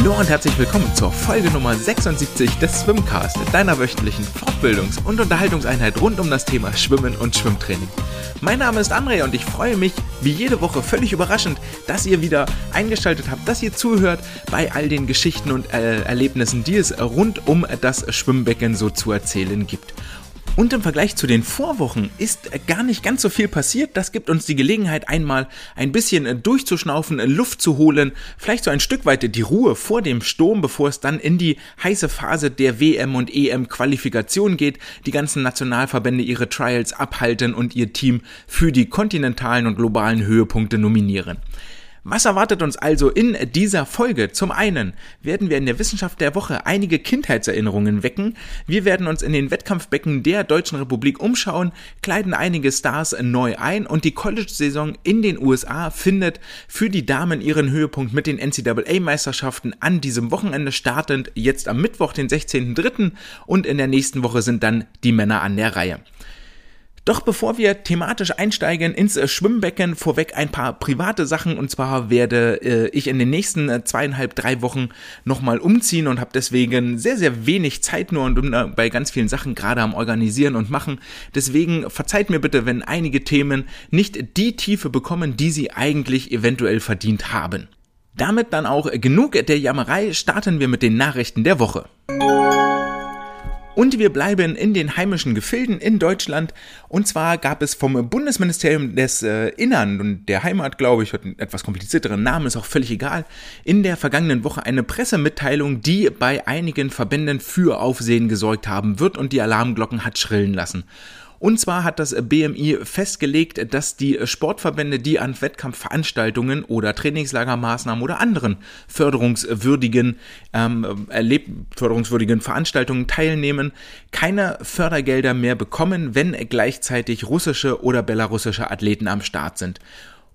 Hallo und herzlich willkommen zur Folge Nummer 76 des Swimcast, deiner wöchentlichen Fortbildungs- und Unterhaltungseinheit rund um das Thema Schwimmen und Schwimmtraining. Mein Name ist André und ich freue mich, wie jede Woche völlig überraschend, dass ihr wieder eingeschaltet habt, dass ihr zuhört bei all den Geschichten und äh, Erlebnissen, die es rund um das Schwimmbecken so zu erzählen gibt. Und im Vergleich zu den Vorwochen ist gar nicht ganz so viel passiert. Das gibt uns die Gelegenheit, einmal ein bisschen durchzuschnaufen, Luft zu holen, vielleicht so ein Stück weit die Ruhe vor dem Sturm, bevor es dann in die heiße Phase der WM und EM Qualifikation geht, die ganzen Nationalverbände ihre Trials abhalten und ihr Team für die kontinentalen und globalen Höhepunkte nominieren. Was erwartet uns also in dieser Folge? Zum einen werden wir in der Wissenschaft der Woche einige Kindheitserinnerungen wecken. Wir werden uns in den Wettkampfbecken der Deutschen Republik umschauen, kleiden einige Stars neu ein und die College-Saison in den USA findet für die Damen ihren Höhepunkt mit den NCAA-Meisterschaften an diesem Wochenende startend jetzt am Mittwoch, den 16.03. und in der nächsten Woche sind dann die Männer an der Reihe. Doch bevor wir thematisch einsteigen ins äh, Schwimmbecken, vorweg ein paar private Sachen. Und zwar werde äh, ich in den nächsten äh, zweieinhalb, drei Wochen nochmal umziehen und habe deswegen sehr, sehr wenig Zeit nur und äh, bei ganz vielen Sachen gerade am Organisieren und Machen. Deswegen verzeiht mir bitte, wenn einige Themen nicht die Tiefe bekommen, die sie eigentlich eventuell verdient haben. Damit dann auch genug der Jammerei, starten wir mit den Nachrichten der Woche. Und wir bleiben in den heimischen Gefilden in Deutschland. Und zwar gab es vom Bundesministerium des äh, Innern und der Heimat, glaube ich, hat einen etwas komplizierteren Namen, ist auch völlig egal, in der vergangenen Woche eine Pressemitteilung, die bei einigen Verbänden für Aufsehen gesorgt haben wird und die Alarmglocken hat schrillen lassen. Und zwar hat das BMI festgelegt, dass die Sportverbände, die an Wettkampfveranstaltungen oder Trainingslagermaßnahmen oder anderen förderungswürdigen, ähm, förderungswürdigen Veranstaltungen teilnehmen, keine Fördergelder mehr bekommen, wenn gleichzeitig russische oder belarussische Athleten am Start sind.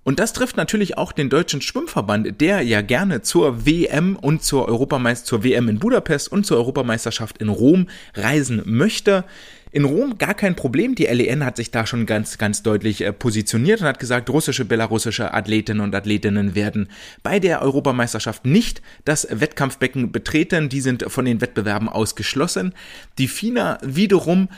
Und das trifft natürlich auch den deutschen Schwimmverband, der ja gerne zur WM und zur Europameisterschaft, zur WM in Budapest und zur Europameisterschaft in Rom reisen möchte. In Rom gar kein Problem. Die LEN hat sich da schon ganz, ganz deutlich äh, positioniert und hat gesagt, russische, belarussische Athletinnen und Athletinnen werden bei der Europameisterschaft nicht das Wettkampfbecken betreten. Die sind von den Wettbewerben ausgeschlossen. Die FINA wiederum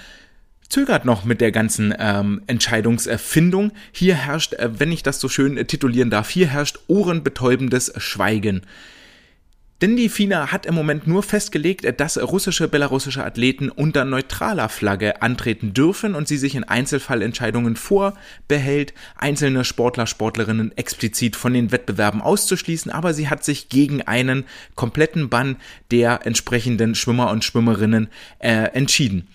zögert noch mit der ganzen ähm, Entscheidungserfindung. Hier herrscht, äh, wenn ich das so schön titulieren darf, hier herrscht ohrenbetäubendes Schweigen. Denn die FINA hat im Moment nur festgelegt, dass russische, belarussische Athleten unter neutraler Flagge antreten dürfen und sie sich in Einzelfallentscheidungen vorbehält, einzelne Sportler, Sportlerinnen explizit von den Wettbewerben auszuschließen, aber sie hat sich gegen einen kompletten Bann der entsprechenden Schwimmer und Schwimmerinnen äh, entschieden.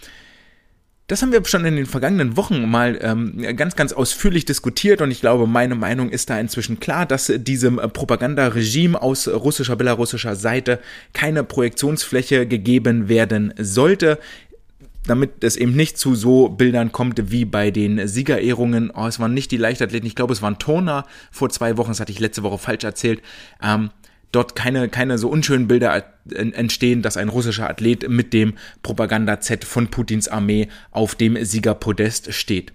Das haben wir schon in den vergangenen Wochen mal ähm, ganz, ganz ausführlich diskutiert und ich glaube, meine Meinung ist da inzwischen klar, dass diesem Propagandaregime aus russischer, belarussischer Seite keine Projektionsfläche gegeben werden sollte damit es eben nicht zu so Bildern kommt wie bei den Siegerehrungen. Oh, es waren nicht die Leichtathleten, ich glaube, es waren Turner vor zwei Wochen, das hatte ich letzte Woche falsch erzählt. Ähm, dort keine, keine so unschönen Bilder entstehen, dass ein russischer Athlet mit dem Propaganda-Z von Putins Armee auf dem Siegerpodest steht.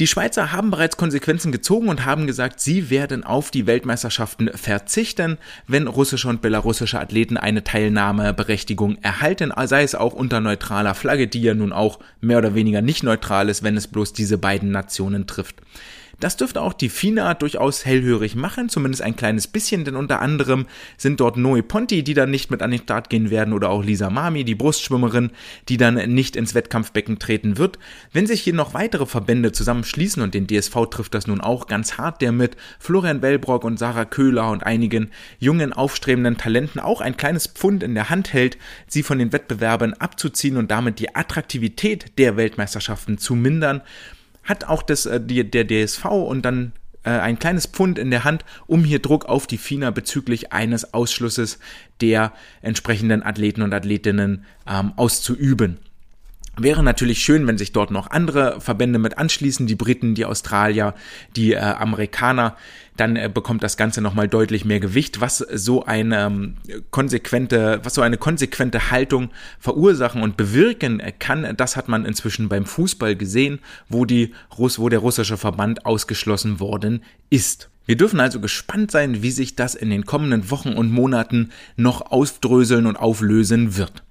Die Schweizer haben bereits Konsequenzen gezogen und haben gesagt, sie werden auf die Weltmeisterschaften verzichten, wenn russische und belarussische Athleten eine Teilnahmeberechtigung erhalten, sei es auch unter neutraler Flagge, die ja nun auch mehr oder weniger nicht neutral ist, wenn es bloß diese beiden Nationen trifft. Das dürfte auch die FINA durchaus hellhörig machen, zumindest ein kleines bisschen, denn unter anderem sind dort Noe Ponti, die dann nicht mit an den Start gehen werden, oder auch Lisa Mami, die Brustschwimmerin, die dann nicht ins Wettkampfbecken treten wird. Wenn sich hier noch weitere Verbände zusammenschließen, und den DSV trifft das nun auch ganz hart, der mit Florian Wellbrock und Sarah Köhler und einigen jungen, aufstrebenden Talenten auch ein kleines Pfund in der Hand hält, sie von den Wettbewerben abzuziehen und damit die Attraktivität der Weltmeisterschaften zu mindern, hat auch das, äh, die, der DSV und dann äh, ein kleines Pfund in der Hand, um hier Druck auf die FINA bezüglich eines Ausschlusses der entsprechenden Athleten und Athletinnen ähm, auszuüben. Wäre natürlich schön, wenn sich dort noch andere Verbände mit anschließen, die Briten, die Australier, die äh, Amerikaner, dann äh, bekommt das Ganze nochmal deutlich mehr Gewicht, was so eine ähm, konsequente, was so eine konsequente Haltung verursachen und bewirken kann. Das hat man inzwischen beim Fußball gesehen, wo die Russ, wo der russische Verband ausgeschlossen worden ist. Wir dürfen also gespannt sein, wie sich das in den kommenden Wochen und Monaten noch aufdröseln und auflösen wird.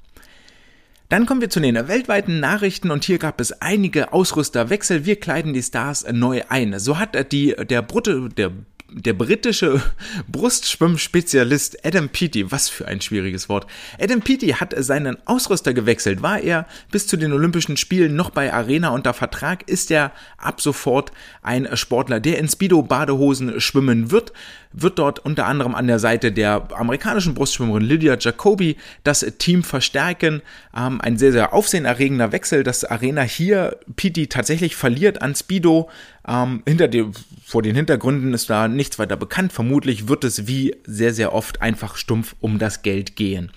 Dann kommen wir zu den weltweiten Nachrichten und hier gab es einige Ausrüsterwechsel. Wir kleiden die Stars neu ein. So hat die, der Brutto, der der britische Brustschwimmspezialist Adam Peaty, was für ein schwieriges Wort. Adam Peaty hat seinen Ausrüster gewechselt. War er bis zu den Olympischen Spielen noch bei Arena unter Vertrag, ist er ab sofort ein Sportler, der in Speedo-Badehosen schwimmen wird, wird dort unter anderem an der Seite der amerikanischen Brustschwimmerin Lydia Jacobi das Team verstärken. Ähm, ein sehr, sehr aufsehenerregender Wechsel, dass Arena hier Peaty tatsächlich verliert an Speedo. Ähm, hinter dem, vor den Hintergründen ist da nichts weiter bekannt. Vermutlich wird es wie sehr, sehr oft einfach stumpf um das Geld gehen.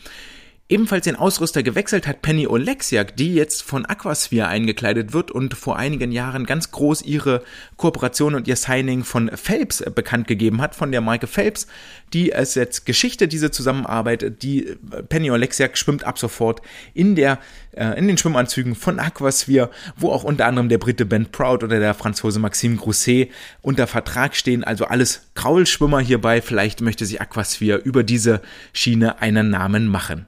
Ebenfalls den Ausrüster gewechselt hat Penny Oleksiak, die jetzt von Aquasphere eingekleidet wird und vor einigen Jahren ganz groß ihre Kooperation und ihr Signing von Phelps bekannt gegeben hat, von der Marke Phelps. Die ist jetzt Geschichte, diese Zusammenarbeit. Die äh, Penny Oleksiak schwimmt ab sofort in der, äh, in den Schwimmanzügen von Aquasphere, wo auch unter anderem der Brite Ben Proud oder der Franzose Maxime Grousset unter Vertrag stehen. Also alles Kraulschwimmer hierbei. Vielleicht möchte sich Aquasphere über diese Schiene einen Namen machen.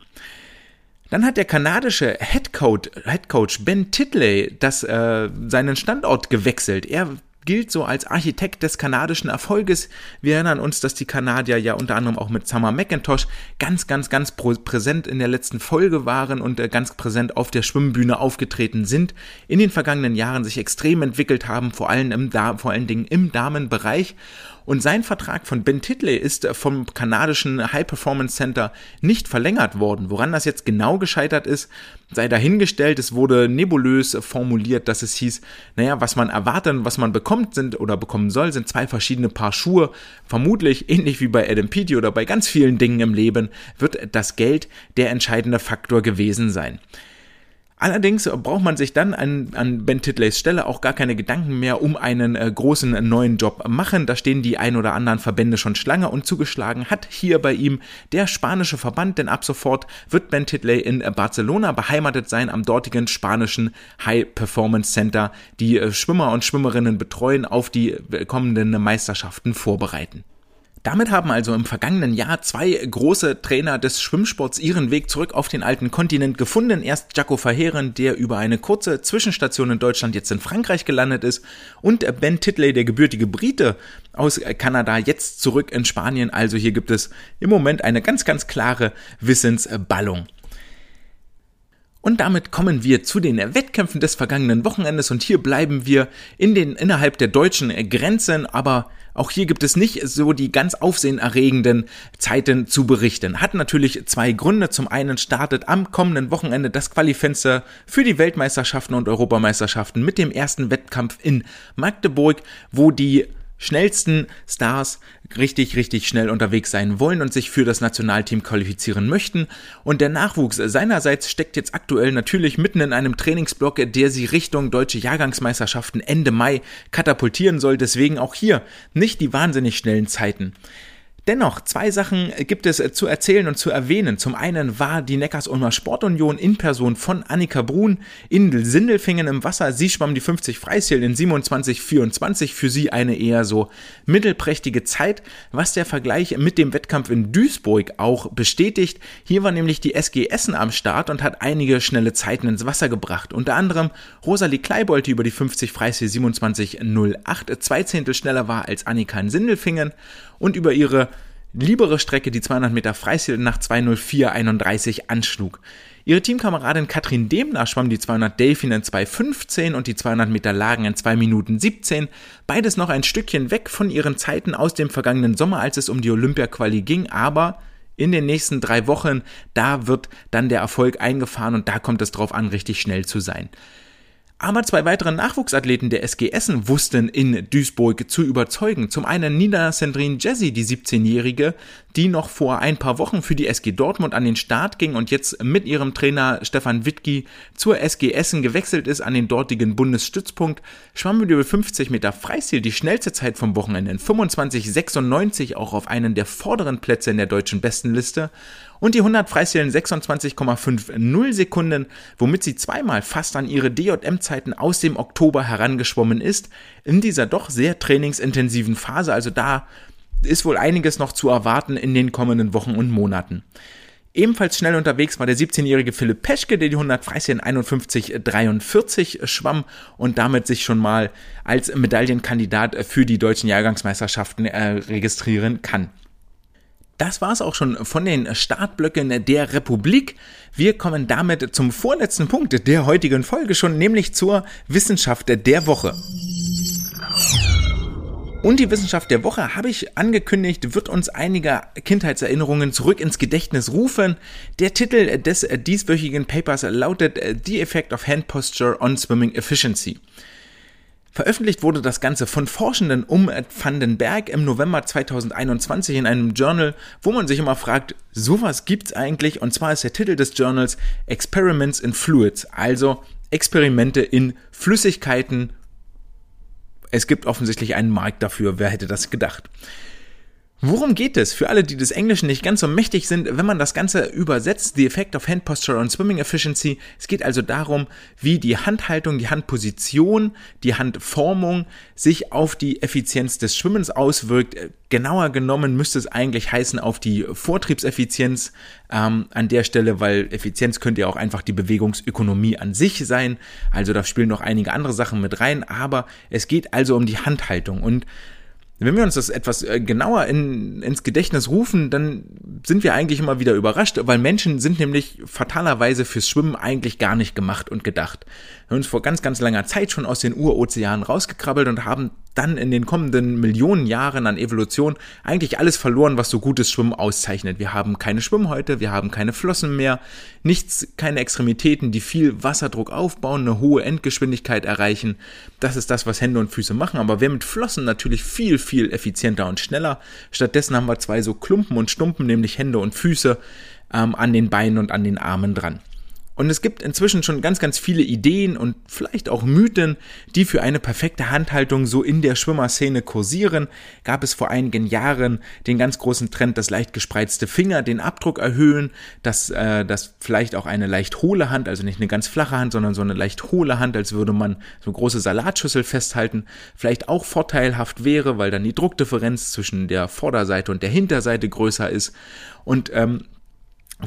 Dann hat der kanadische Headcoach, Headcoach Ben Titley das, äh, seinen Standort gewechselt. Er gilt so als Architekt des kanadischen Erfolges. Wir erinnern uns, dass die Kanadier ja unter anderem auch mit Summer McIntosh ganz, ganz, ganz präsent in der letzten Folge waren und äh, ganz präsent auf der Schwimmbühne aufgetreten sind, in den vergangenen Jahren sich extrem entwickelt haben, vor allem im, vor allen Dingen im Damenbereich und sein Vertrag von Ben Titley ist vom kanadischen High Performance Center nicht verlängert worden. Woran das jetzt genau gescheitert ist, sei dahingestellt. Es wurde nebulös formuliert, dass es hieß, naja, was man erwartet und was man bekommt sind oder bekommen soll, sind zwei verschiedene Paar Schuhe. Vermutlich ähnlich wie bei Adam Peaty oder bei ganz vielen Dingen im Leben wird das Geld der entscheidende Faktor gewesen sein. Allerdings braucht man sich dann an, an Ben Titleys Stelle auch gar keine Gedanken mehr um einen äh, großen äh, neuen Job machen. Da stehen die ein oder anderen Verbände schon Schlange und zugeschlagen hat hier bei ihm der spanische Verband, denn ab sofort wird Ben Titley in äh, Barcelona beheimatet sein, am dortigen spanischen High Performance Center, die äh, Schwimmer und Schwimmerinnen betreuen, auf die äh, kommenden Meisterschaften vorbereiten. Damit haben also im vergangenen Jahr zwei große Trainer des Schwimmsports ihren Weg zurück auf den alten Kontinent gefunden. Erst Jaco Verheeren, der über eine kurze Zwischenstation in Deutschland jetzt in Frankreich gelandet ist, und Ben Titley, der gebürtige Brite aus Kanada, jetzt zurück in Spanien. Also hier gibt es im Moment eine ganz, ganz klare Wissensballung. Und damit kommen wir zu den Wettkämpfen des vergangenen Wochenendes und hier bleiben wir in den, innerhalb der deutschen Grenzen, aber auch hier gibt es nicht so die ganz aufsehenerregenden Zeiten zu berichten. Hat natürlich zwei Gründe. Zum einen startet am kommenden Wochenende das Qualifenster für die Weltmeisterschaften und Europameisterschaften mit dem ersten Wettkampf in Magdeburg, wo die schnellsten Stars richtig, richtig schnell unterwegs sein wollen und sich für das Nationalteam qualifizieren möchten. Und der Nachwuchs seinerseits steckt jetzt aktuell natürlich mitten in einem Trainingsblock, der sie Richtung deutsche Jahrgangsmeisterschaften Ende Mai katapultieren soll. Deswegen auch hier nicht die wahnsinnig schnellen Zeiten. Dennoch, zwei Sachen gibt es äh, zu erzählen und zu erwähnen. Zum einen war die Neckars-Ulmer Sportunion in Person von Annika Brun in Sindelfingen im Wasser. Sie schwamm die 50 Freistil in 27,24. Für sie eine eher so mittelprächtige Zeit, was der Vergleich mit dem Wettkampf in Duisburg auch bestätigt. Hier war nämlich die SG Essen am Start und hat einige schnelle Zeiten ins Wasser gebracht. Unter anderem Rosalie Kleibold, die über die 50 Freistil 27,08 zwei Zehntel schneller war als Annika in Sindelfingen und über ihre liebere Strecke die 200 Meter Freistil nach 2.04.31 anschlug. Ihre Teamkameradin Katrin Demner schwamm die 200 Delfin in 2.15 und die 200 Meter Lagen in 2 Minuten 17. Beides noch ein Stückchen weg von ihren Zeiten aus dem vergangenen Sommer, als es um die Olympia-Quali ging, aber in den nächsten drei Wochen, da wird dann der Erfolg eingefahren und da kommt es drauf an, richtig schnell zu sein. Aber zwei weitere Nachwuchsathleten der SG Essen wussten in Duisburg zu überzeugen. Zum einen Nina Sandrine Jesse, die 17-Jährige, die noch vor ein paar Wochen für die SG Dortmund an den Start ging und jetzt mit ihrem Trainer Stefan Wittki zur SG Essen gewechselt ist an den dortigen Bundesstützpunkt, schwamm mit über 50 Meter Freistil die schnellste Zeit vom Wochenende. In 25,96 auch auf einen der vorderen Plätze in der deutschen Bestenliste und die 100 Freistillen 26,50 Sekunden, womit sie zweimal fast an ihre DJM-Zeiten aus dem Oktober herangeschwommen ist, in dieser doch sehr trainingsintensiven Phase, also da ist wohl einiges noch zu erwarten in den kommenden Wochen und Monaten. Ebenfalls schnell unterwegs war der 17-jährige Philipp Peschke, der die 100 Freistil 51,43 schwamm und damit sich schon mal als Medaillenkandidat für die deutschen Jahrgangsmeisterschaften äh, registrieren kann. Das war's auch schon von den Startblöcken der Republik. Wir kommen damit zum vorletzten Punkt der heutigen Folge schon, nämlich zur Wissenschaft der Woche. Und die Wissenschaft der Woche, habe ich angekündigt, wird uns einige Kindheitserinnerungen zurück ins Gedächtnis rufen. Der Titel des dieswöchigen Papers lautet The Effect of Hand Posture on Swimming Efficiency. Veröffentlicht wurde das Ganze von Forschenden um Vandenberg im November 2021 in einem Journal, wo man sich immer fragt, sowas gibt's eigentlich? Und zwar ist der Titel des Journals Experiments in Fluids, also Experimente in Flüssigkeiten es gibt offensichtlich einen Markt dafür, wer hätte das gedacht. Worum geht es? Für alle, die des Englischen nicht ganz so mächtig sind, wenn man das Ganze übersetzt, The Effect of Hand Posture on Swimming Efficiency. Es geht also darum, wie die Handhaltung, die Handposition, die Handformung sich auf die Effizienz des Schwimmens auswirkt. Genauer genommen müsste es eigentlich heißen auf die Vortriebseffizienz ähm, an der Stelle, weil Effizienz könnte ja auch einfach die Bewegungsökonomie an sich sein. Also da spielen noch einige andere Sachen mit rein, aber es geht also um die Handhaltung und wenn wir uns das etwas äh, genauer in, ins Gedächtnis rufen, dann sind wir eigentlich immer wieder überrascht, weil Menschen sind nämlich fatalerweise fürs Schwimmen eigentlich gar nicht gemacht und gedacht. Wir haben uns vor ganz, ganz langer Zeit schon aus den Urozeanen rausgekrabbelt und haben dann in den kommenden Millionen Jahren an Evolution eigentlich alles verloren, was so gutes Schwimmen auszeichnet. Wir haben keine Schwimmhäute, wir haben keine Flossen mehr, nichts, keine Extremitäten, die viel Wasserdruck aufbauen, eine hohe Endgeschwindigkeit erreichen. Das ist das, was Hände und Füße machen, aber wir mit Flossen natürlich viel, viel effizienter und schneller. Stattdessen haben wir zwei so Klumpen und Stumpen, nämlich Hände und Füße ähm, an den Beinen und an den Armen dran. Und es gibt inzwischen schon ganz, ganz viele Ideen und vielleicht auch Mythen, die für eine perfekte Handhaltung so in der Schwimmerszene kursieren. Gab es vor einigen Jahren den ganz großen Trend, dass leicht gespreizte Finger den Abdruck erhöhen, dass, äh, dass vielleicht auch eine leicht hohle Hand, also nicht eine ganz flache Hand, sondern so eine leicht hohle Hand, als würde man so eine große Salatschüssel festhalten, vielleicht auch vorteilhaft wäre, weil dann die Druckdifferenz zwischen der Vorderseite und der Hinterseite größer ist. Und ähm,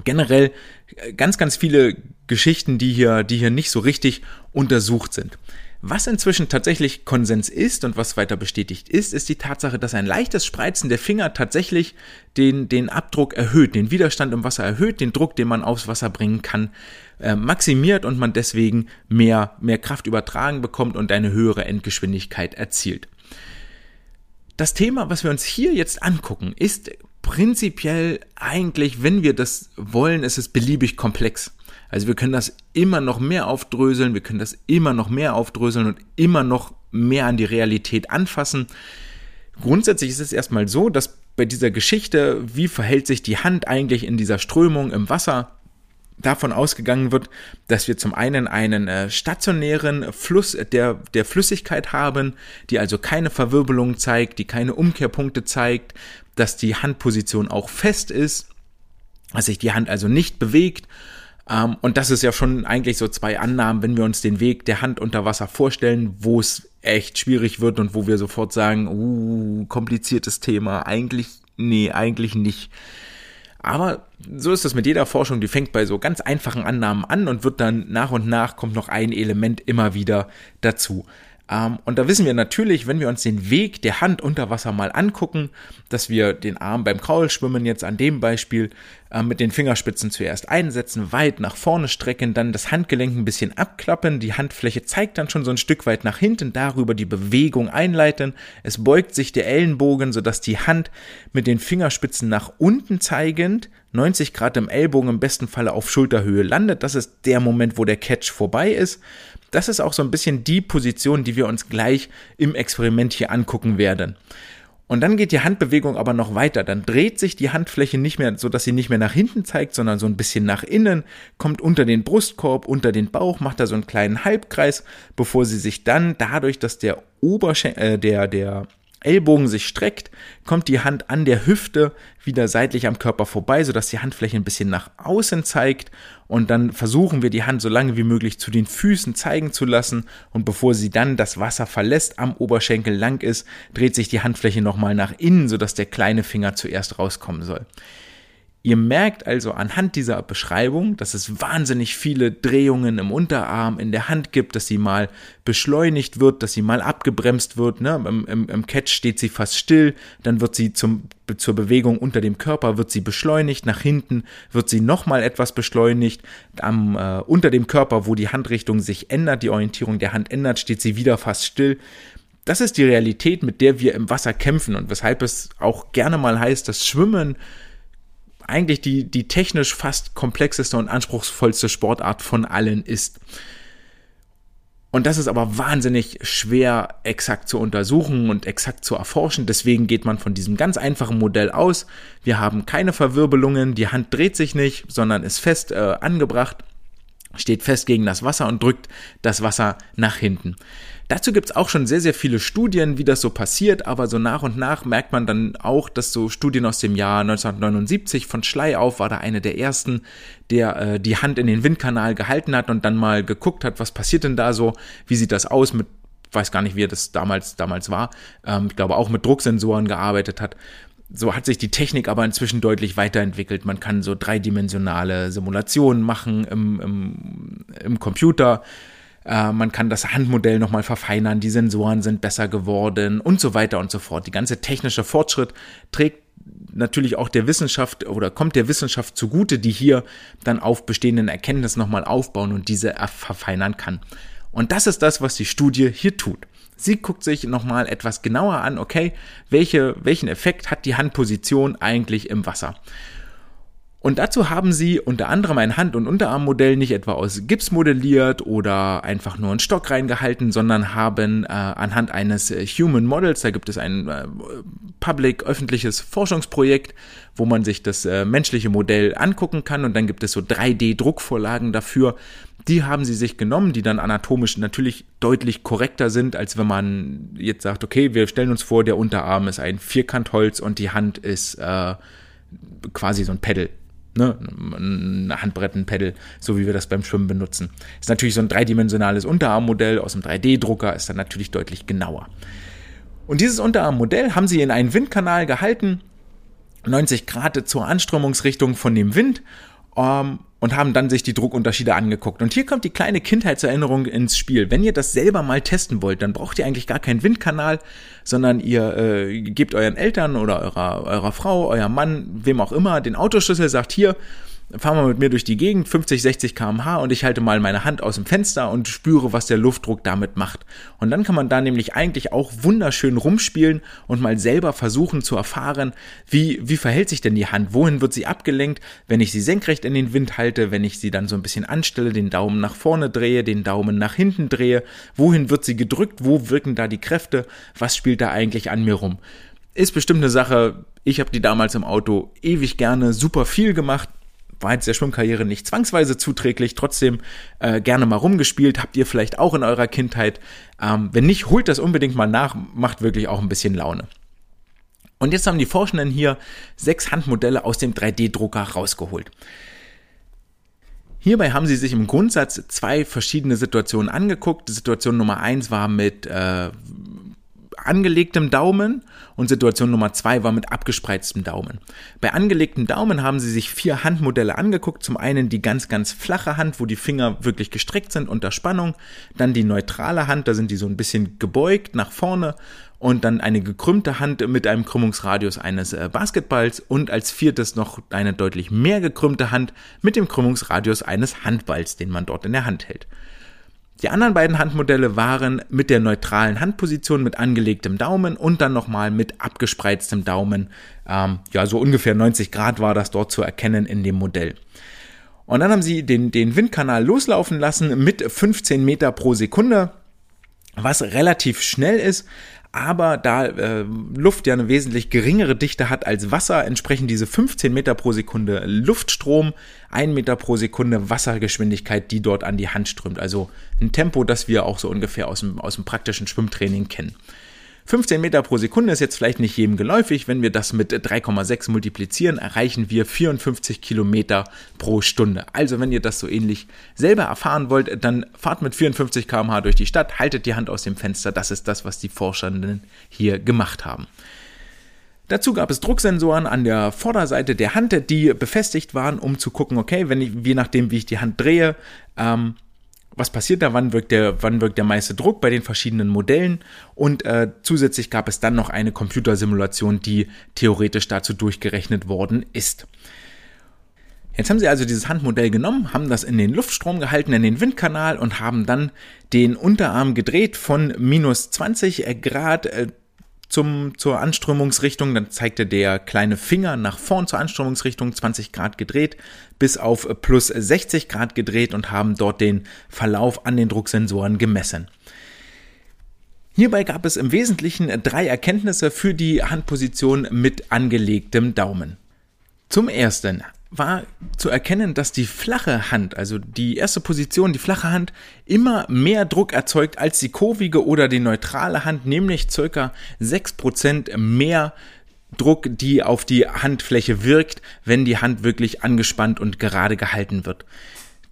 generell äh, ganz, ganz viele Geschichten, die hier, die hier nicht so richtig untersucht sind. Was inzwischen tatsächlich Konsens ist und was weiter bestätigt ist, ist die Tatsache, dass ein leichtes Spreizen der Finger tatsächlich den, den Abdruck erhöht, den Widerstand im Wasser erhöht, den Druck, den man aufs Wasser bringen kann, äh, maximiert und man deswegen mehr, mehr Kraft übertragen bekommt und eine höhere Endgeschwindigkeit erzielt. Das Thema, was wir uns hier jetzt angucken, ist prinzipiell eigentlich, wenn wir das wollen, ist es beliebig komplex. Also wir können das immer noch mehr aufdröseln, wir können das immer noch mehr aufdröseln und immer noch mehr an die Realität anfassen. Grundsätzlich ist es erstmal so, dass bei dieser Geschichte, wie verhält sich die Hand eigentlich in dieser Strömung im Wasser, davon ausgegangen wird, dass wir zum einen einen äh, stationären Fluss der, der Flüssigkeit haben, die also keine Verwirbelung zeigt, die keine Umkehrpunkte zeigt, dass die Handposition auch fest ist, dass sich die Hand also nicht bewegt. Ähm, und das ist ja schon eigentlich so zwei Annahmen, wenn wir uns den Weg der Hand unter Wasser vorstellen, wo es echt schwierig wird und wo wir sofort sagen, uh, kompliziertes Thema, eigentlich, nee, eigentlich nicht. Aber so ist es mit jeder Forschung, die fängt bei so ganz einfachen Annahmen an und wird dann nach und nach kommt noch ein Element immer wieder dazu. Ähm, und da wissen wir natürlich, wenn wir uns den Weg der Hand unter Wasser mal angucken, dass wir den Arm beim Kraulschwimmen jetzt an dem Beispiel äh, mit den Fingerspitzen zuerst einsetzen, weit nach vorne strecken, dann das Handgelenk ein bisschen abklappen, die Handfläche zeigt dann schon so ein Stück weit nach hinten, darüber die Bewegung einleiten. Es beugt sich der Ellenbogen, sodass die Hand mit den Fingerspitzen nach unten zeigend 90 Grad im Ellbogen im besten Falle auf Schulterhöhe landet. Das ist der Moment, wo der Catch vorbei ist. Das ist auch so ein bisschen die Position, die wir uns gleich im Experiment hier angucken werden. Und dann geht die Handbewegung aber noch weiter. Dann dreht sich die Handfläche nicht mehr, so dass sie nicht mehr nach hinten zeigt, sondern so ein bisschen nach innen, kommt unter den Brustkorb, unter den Bauch, macht da so einen kleinen Halbkreis, bevor sie sich dann dadurch, dass der Oberschenkel, äh, der, der Ellbogen sich streckt, kommt die Hand an der Hüfte wieder seitlich am Körper vorbei, sodass die Handfläche ein bisschen nach außen zeigt und dann versuchen wir die Hand so lange wie möglich zu den Füßen zeigen zu lassen und bevor sie dann das Wasser verlässt, am Oberschenkel lang ist, dreht sich die Handfläche nochmal nach innen, sodass der kleine Finger zuerst rauskommen soll. Ihr merkt also anhand dieser Beschreibung, dass es wahnsinnig viele Drehungen im Unterarm, in der Hand gibt, dass sie mal beschleunigt wird, dass sie mal abgebremst wird. Ne? Im, im, Im Catch steht sie fast still, dann wird sie zum, zur Bewegung unter dem Körper, wird sie beschleunigt, nach hinten wird sie nochmal etwas beschleunigt. Am, äh, unter dem Körper, wo die Handrichtung sich ändert, die Orientierung der Hand ändert, steht sie wieder fast still. Das ist die Realität, mit der wir im Wasser kämpfen und weshalb es auch gerne mal heißt, dass Schwimmen eigentlich die, die technisch fast komplexeste und anspruchsvollste Sportart von allen ist. Und das ist aber wahnsinnig schwer exakt zu untersuchen und exakt zu erforschen. Deswegen geht man von diesem ganz einfachen Modell aus. Wir haben keine Verwirbelungen, die Hand dreht sich nicht, sondern ist fest äh, angebracht, steht fest gegen das Wasser und drückt das Wasser nach hinten. Dazu gibt es auch schon sehr, sehr viele Studien, wie das so passiert, aber so nach und nach merkt man dann auch, dass so Studien aus dem Jahr 1979 von Schleiauf war da eine der ersten, der äh, die Hand in den Windkanal gehalten hat und dann mal geguckt hat, was passiert denn da so, wie sieht das aus mit weiß gar nicht, wie das damals, damals war. Ähm, ich glaube auch mit Drucksensoren gearbeitet hat. So hat sich die Technik aber inzwischen deutlich weiterentwickelt. Man kann so dreidimensionale Simulationen machen im, im, im Computer. Äh, man kann das Handmodell nochmal verfeinern, die Sensoren sind besser geworden und so weiter und so fort. Die ganze technische Fortschritt trägt natürlich auch der Wissenschaft oder kommt der Wissenschaft zugute, die hier dann auf bestehenden Erkenntnissen nochmal aufbauen und diese verfeinern kann. Und das ist das, was die Studie hier tut. Sie guckt sich nochmal etwas genauer an, okay, welche, welchen Effekt hat die Handposition eigentlich im Wasser? Und dazu haben sie unter anderem ein Hand- und Unterarmmodell nicht etwa aus Gips modelliert oder einfach nur einen Stock reingehalten, sondern haben äh, anhand eines äh, Human Models, da gibt es ein äh, public öffentliches Forschungsprojekt, wo man sich das äh, menschliche Modell angucken kann und dann gibt es so 3D-Druckvorlagen dafür. Die haben sie sich genommen, die dann anatomisch natürlich deutlich korrekter sind, als wenn man jetzt sagt, okay, wir stellen uns vor, der Unterarm ist ein Vierkantholz und die Hand ist äh, quasi so ein Pedal ne, ein Handbrett, ein Pedal, so wie wir das beim Schwimmen benutzen. Ist natürlich so ein dreidimensionales Unterarmmodell aus einem 3D-Drucker, ist dann natürlich deutlich genauer. Und dieses Unterarmmodell haben sie in einen Windkanal gehalten, 90 Grad zur Anströmungsrichtung von dem Wind ähm, und haben dann sich die Druckunterschiede angeguckt. Und hier kommt die kleine Kindheitserinnerung ins Spiel. Wenn ihr das selber mal testen wollt, dann braucht ihr eigentlich gar keinen Windkanal, sondern ihr äh, gebt euren Eltern oder eurer, eurer Frau, eurem Mann, wem auch immer, den Autoschlüssel, sagt hier, fahr mal mit mir durch die Gegend, 50, 60 km/h und ich halte mal meine Hand aus dem Fenster und spüre, was der Luftdruck damit macht. Und dann kann man da nämlich eigentlich auch wunderschön rumspielen und mal selber versuchen zu erfahren, wie, wie verhält sich denn die Hand? Wohin wird sie abgelenkt, wenn ich sie senkrecht in den Wind halte, wenn ich sie dann so ein bisschen anstelle, den Daumen nach vorne drehe, den Daumen nach hinten drehe? Wohin wird sie gedrückt? Wo wirken da die Kräfte? Was spielt da eigentlich an mir rum? Ist bestimmt eine Sache, ich habe die damals im Auto ewig gerne super viel gemacht, war jetzt der Schwimmkarriere nicht zwangsweise zuträglich, trotzdem äh, gerne mal rumgespielt, habt ihr vielleicht auch in eurer Kindheit. Ähm, wenn nicht, holt das unbedingt mal nach, macht wirklich auch ein bisschen Laune. Und jetzt haben die Forschenden hier sechs Handmodelle aus dem 3D-Drucker rausgeholt. Hierbei haben sie sich im Grundsatz zwei verschiedene Situationen angeguckt. Situation Nummer eins war mit äh, angelegtem Daumen und Situation Nummer zwei war mit abgespreiztem Daumen. Bei angelegtem Daumen haben sie sich vier Handmodelle angeguckt. Zum einen die ganz, ganz flache Hand, wo die Finger wirklich gestreckt sind unter Spannung. Dann die neutrale Hand, da sind die so ein bisschen gebeugt nach vorne. Und dann eine gekrümmte Hand mit einem Krümmungsradius eines äh, Basketballs. Und als viertes noch eine deutlich mehr gekrümmte Hand mit dem Krümmungsradius eines Handballs, den man dort in der Hand hält. Die anderen beiden Handmodelle waren mit der neutralen Handposition mit angelegtem Daumen und dann nochmal mit abgespreiztem Daumen. Ähm, ja, so ungefähr 90 Grad war das dort zu erkennen in dem Modell. Und dann haben sie den, den Windkanal loslaufen lassen mit 15 Meter pro Sekunde, was relativ schnell ist, aber da äh, Luft ja eine wesentlich geringere Dichte hat als Wasser, entsprechen diese 15 Meter pro Sekunde Luftstrom, 1 Meter pro Sekunde Wassergeschwindigkeit, die dort an die Hand strömt. Also ein Tempo, das wir auch so ungefähr aus dem, aus dem praktischen Schwimmtraining kennen. 15 Meter pro Sekunde ist jetzt vielleicht nicht jedem geläufig. Wenn wir das mit 3,6 multiplizieren, erreichen wir 54 Kilometer pro Stunde. Also wenn ihr das so ähnlich selber erfahren wollt, dann fahrt mit 54 km/h durch die Stadt, haltet die Hand aus dem Fenster. Das ist das, was die Forschenden hier gemacht haben. Dazu gab es Drucksensoren an der Vorderseite der Hand, die befestigt waren, um zu gucken, okay, wenn ich, je nachdem, wie ich die Hand drehe, ähm, was passiert da, wann wirkt der, wann wirkt der meiste Druck bei den verschiedenen Modellen und äh, zusätzlich gab es dann noch eine Computersimulation, die theoretisch dazu durchgerechnet worden ist. Jetzt haben sie also dieses Handmodell genommen, haben das in den Luftstrom gehalten, in den Windkanal und haben dann den Unterarm gedreht von minus 20 Grad äh, zum, zur Anströmungsrichtung. Dann zeigte der kleine Finger nach vorn zur Anströmungsrichtung 20 Grad gedreht bis auf plus 60 Grad gedreht und haben dort den Verlauf an den Drucksensoren gemessen. Hierbei gab es im Wesentlichen drei Erkenntnisse für die Handposition mit angelegtem Daumen. Zum ersten war zu erkennen, dass die flache Hand, also die erste Position, die flache Hand, immer mehr Druck erzeugt als die kurvige oder die neutrale Hand, nämlich circa 6% mehr Druck, die auf die Handfläche wirkt, wenn die Hand wirklich angespannt und gerade gehalten wird.